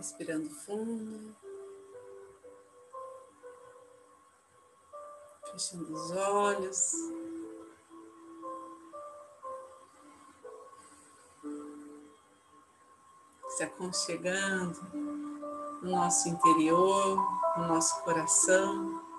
Respirando fundo. Fechando os olhos. Se aconchegando no nosso interior, no nosso coração.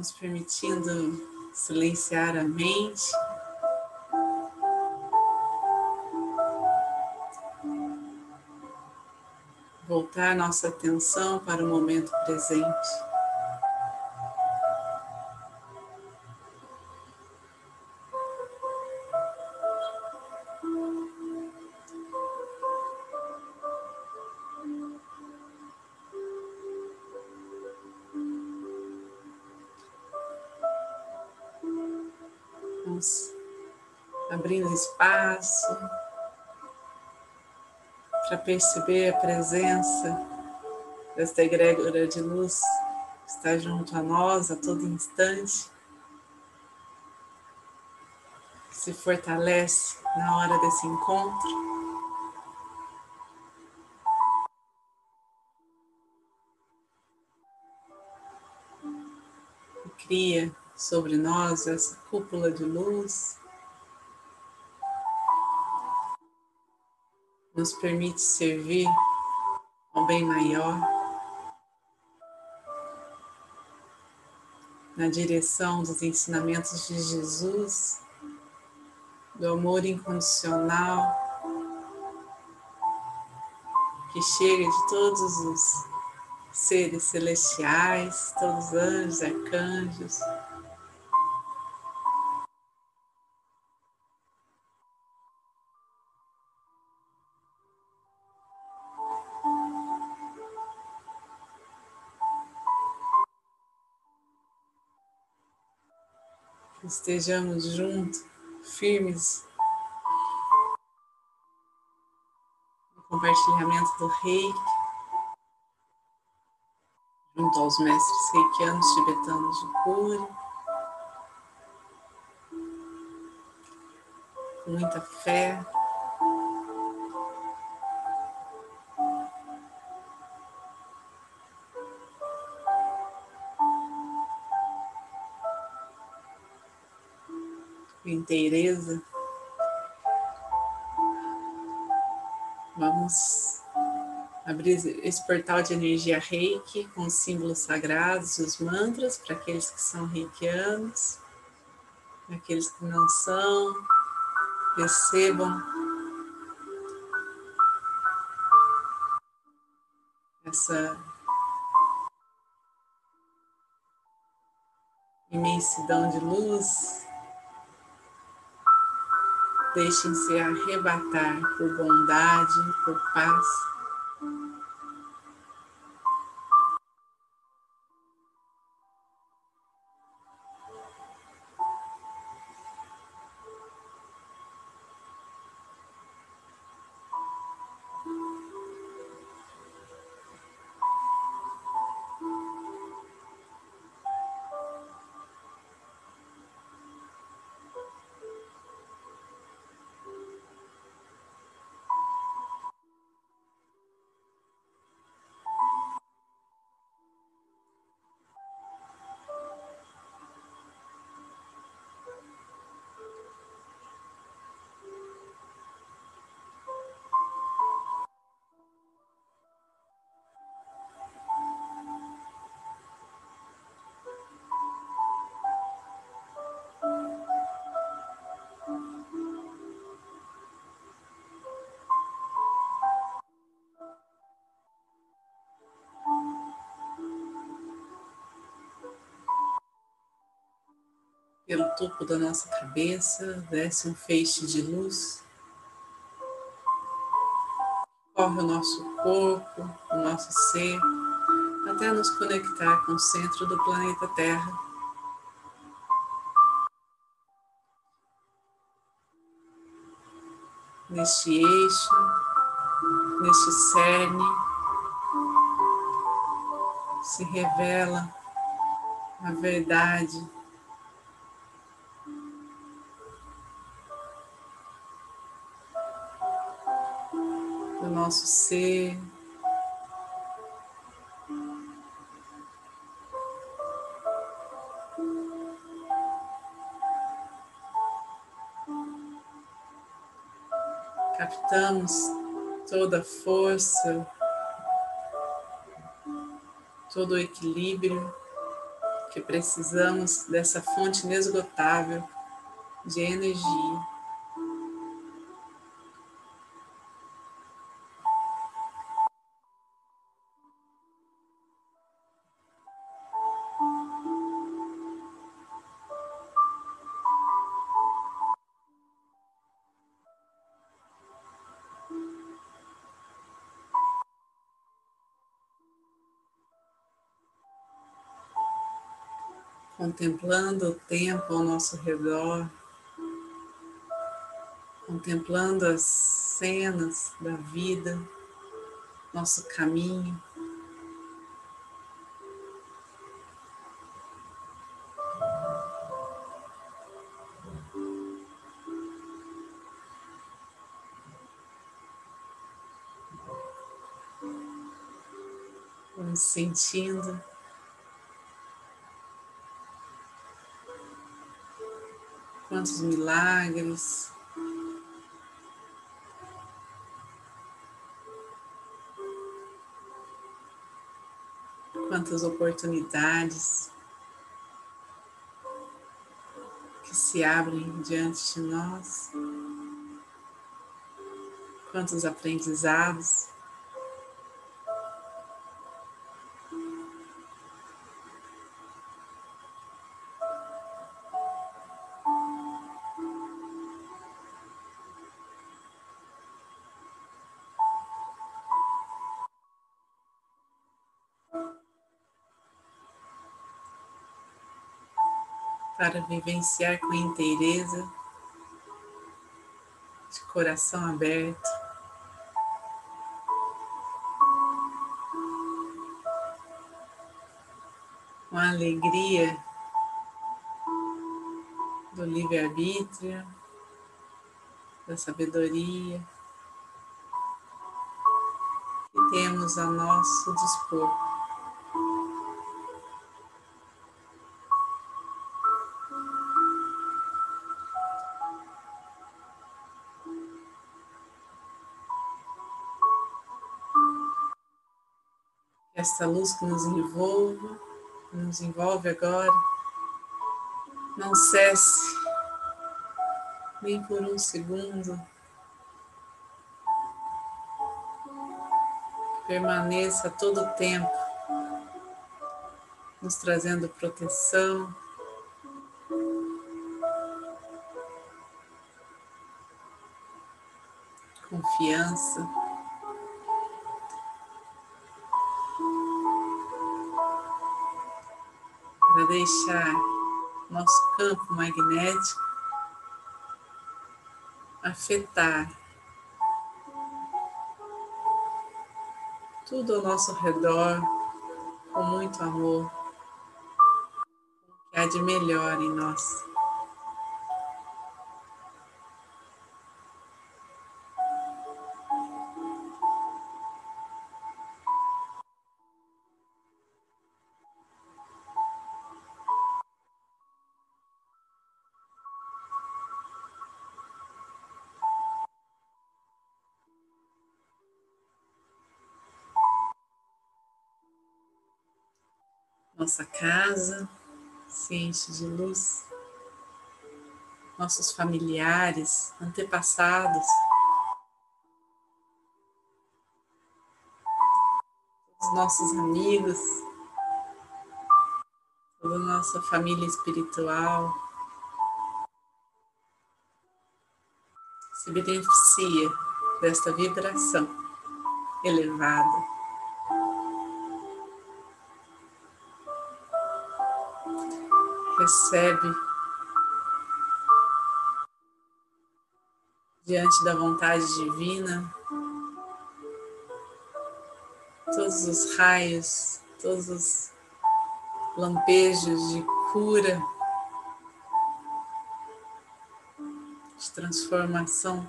Nos permitindo silenciar a mente. Voltar nossa atenção para o momento presente. Vamos abrindo espaço para perceber a presença desta egrégora de luz que está junto a nós a todo instante, que se fortalece na hora desse encontro. cria sobre nós essa cúpula de luz. Nos permite servir ao bem maior, na direção dos ensinamentos de Jesus, do amor incondicional que chega de todos os seres celestiais, todos os anjos, arcanjos, estejamos juntos, firmes no compartilhamento do reiki, junto aos mestres reikianos tibetanos de cura, com muita fé. Inteireza. Vamos abrir esse portal de energia reiki com os símbolos sagrados os mantras para aqueles que são reikianos, para aqueles que não são, recebam essa imensidão de luz Deixem-se arrebatar por bondade, por paz pelo topo da nossa cabeça, desce um feixe de luz, corre o nosso corpo, o nosso ser, até nos conectar com o centro do planeta Terra. Neste eixo, neste cerne, se revela a verdade nosso ser. Captamos toda a força, todo o equilíbrio que precisamos dessa fonte inesgotável de energia. Contemplando o tempo ao nosso redor, contemplando as cenas da vida, nosso caminho. Vamos sentindo quantos milagres. Quantas oportunidades que se abrem diante de nós, quantos aprendizados. Para vivenciar com inteireza, de coração aberto. Com a alegria do livre-arbítrio, da sabedoria que temos a nosso dispor. Essa luz que nos envolve, que nos envolve agora, não cesse nem por um segundo. Permaneça todo o tempo nos trazendo proteção, confiança. Deixar nosso campo magnético afetar tudo ao nosso redor com muito amor, o que há de melhor em nós. Nossa casa se enche de luz. Nossos familiares, antepassados, os nossos amigos, toda a nossa família espiritual se beneficia desta vibração elevada. Recebe diante da vontade divina todos os raios todos os lampejos de cura, de transformação.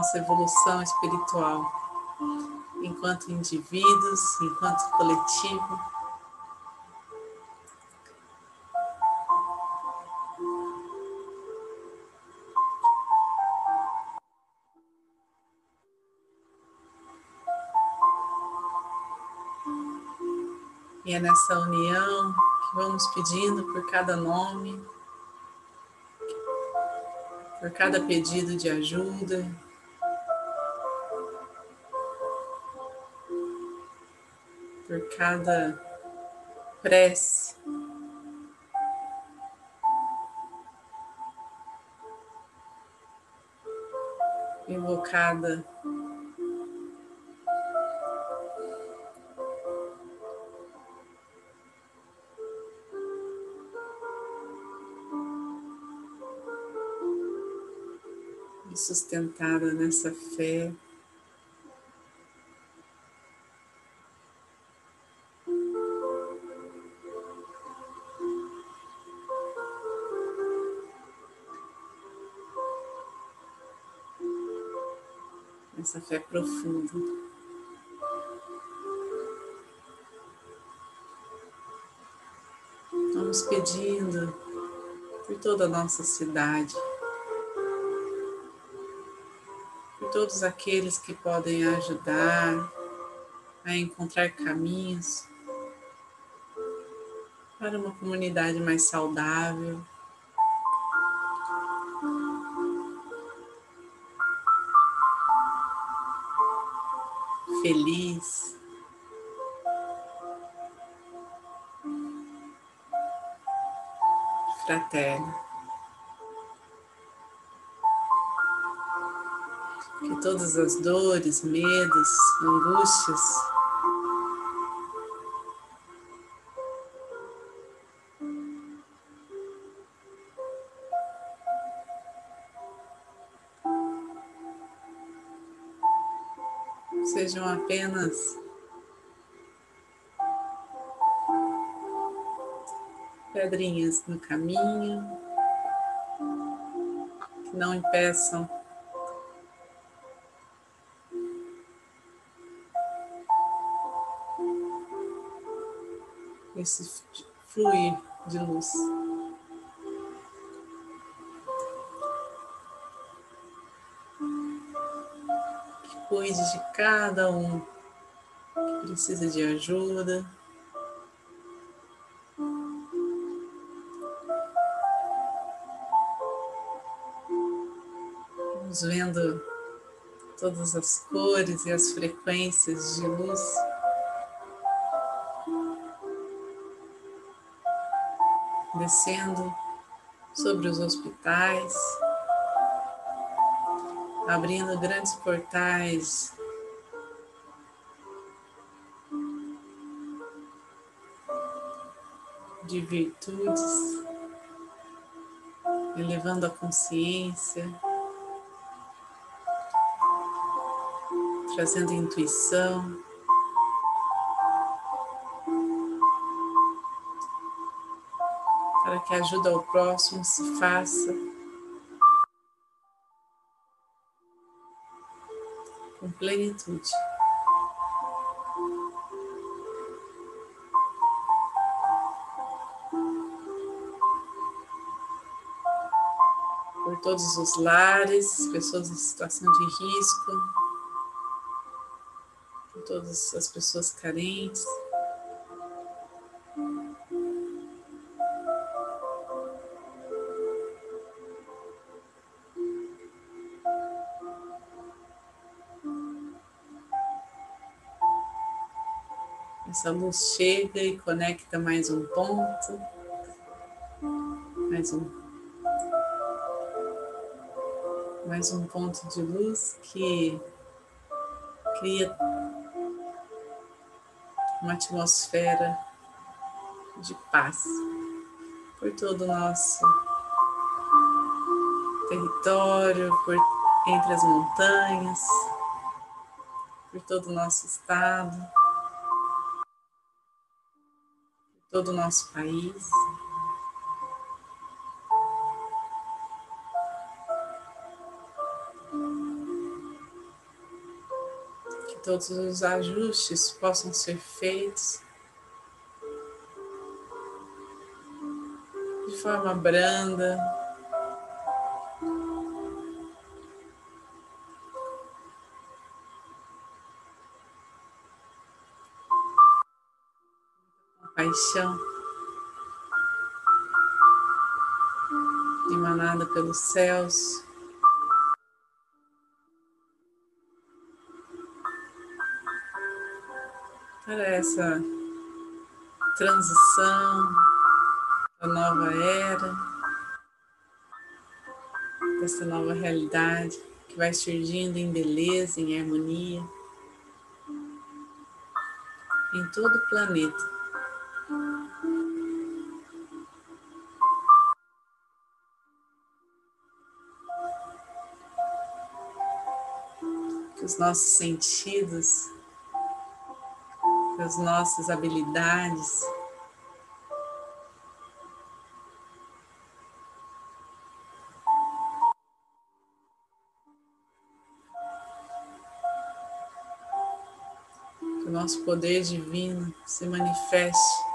Nossa evolução espiritual, enquanto indivíduos, enquanto coletivo. E é nessa união que vamos pedindo por cada nome, por cada pedido de ajuda. Cada prece. Invocada sustentada nessa fé. Essa fé profunda. Vamos pedindo por toda a nossa cidade. todos aqueles que podem ajudar a encontrar caminhos para uma comunidade mais saudável. Feliz. Fraterna. que todas as dores, medos, angústias sejam apenas pedrinhas no caminho que não impeçam esse fluir de luz. Cuide de cada um que precisa de ajuda. Vamos vendo todas as cores e as frequências de luz. descendo sobre os hospitais, abrindo grandes portais. De virtudes, elevando a consciência, trazendo intuição. que ajuda ao próximo se faça plenitude. Por todos os lares, pessoas em situação de risco, por todas as pessoas carentes. Essa luz chega e conecta mais um ponto, mais um, mais um ponto de luz que cria uma atmosfera de paz. por todo o nosso território, por entre as montanhas, por todo o nosso estado, todo o nosso país. Que todos os ajustes possam ser feitos de forma branda, paixão emanada pelos céus. Para essa transição da nova era, dessa nova realidade que vai surgindo em beleza, em harmonia, em todo o planeta. Que os nossos sentidos, que as nossas habilidades. Que o nosso poder divino se manifeste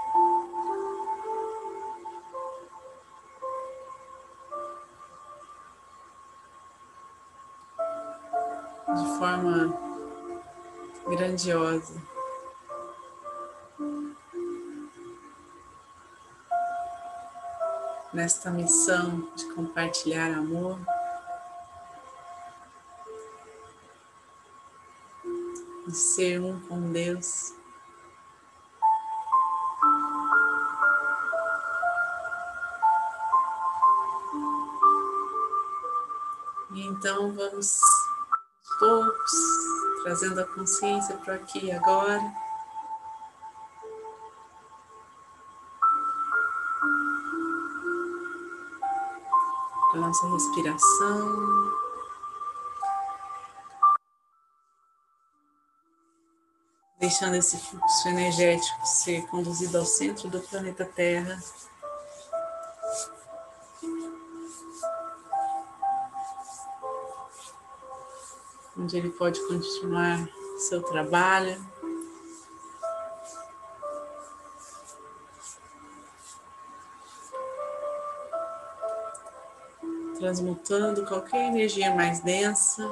grandiosa. Nesta missão de compartilhar amor, de ser um com Deus. E então vamos poucos trazendo a consciência para aqui e agora. Para nossa respiração. Deixando esse fluxo energético ser conduzido ao centro do planeta Terra. Onde ele pode continuar seu trabalho. Transmutando qualquer energia mais densa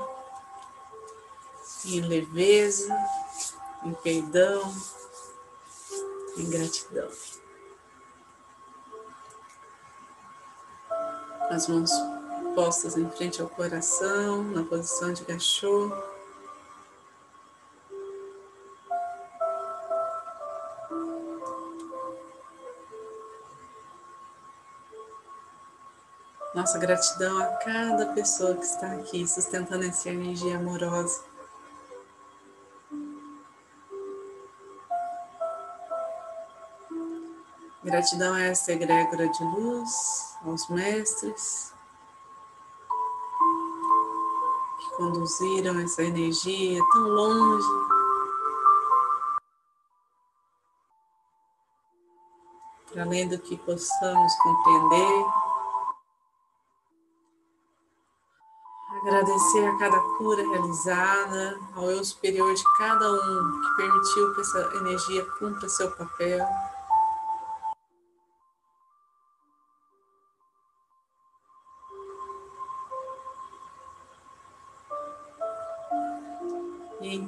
em leveza, em perdão, em gratidão. As mãos postas em frente ao coração, na posição de gachô. Nossa gratidão a cada pessoa que está aqui sustentando essa energia amorosa. Gratidão a essa egrégora de luz, aos mestres, conduziram essa energia tão longe. Para além do que possamos compreender. Agradecer a cada cura realizada, ao eu superior de cada um que permitiu que essa energia cumpra seu papel.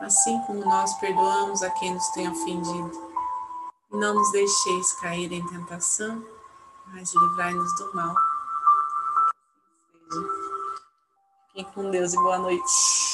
assim como nós perdoamos a quem nos tem ofendido. Não nos deixeis cair em tentação, mas livrai-nos do mal. Fiquem com Deus e boa noite.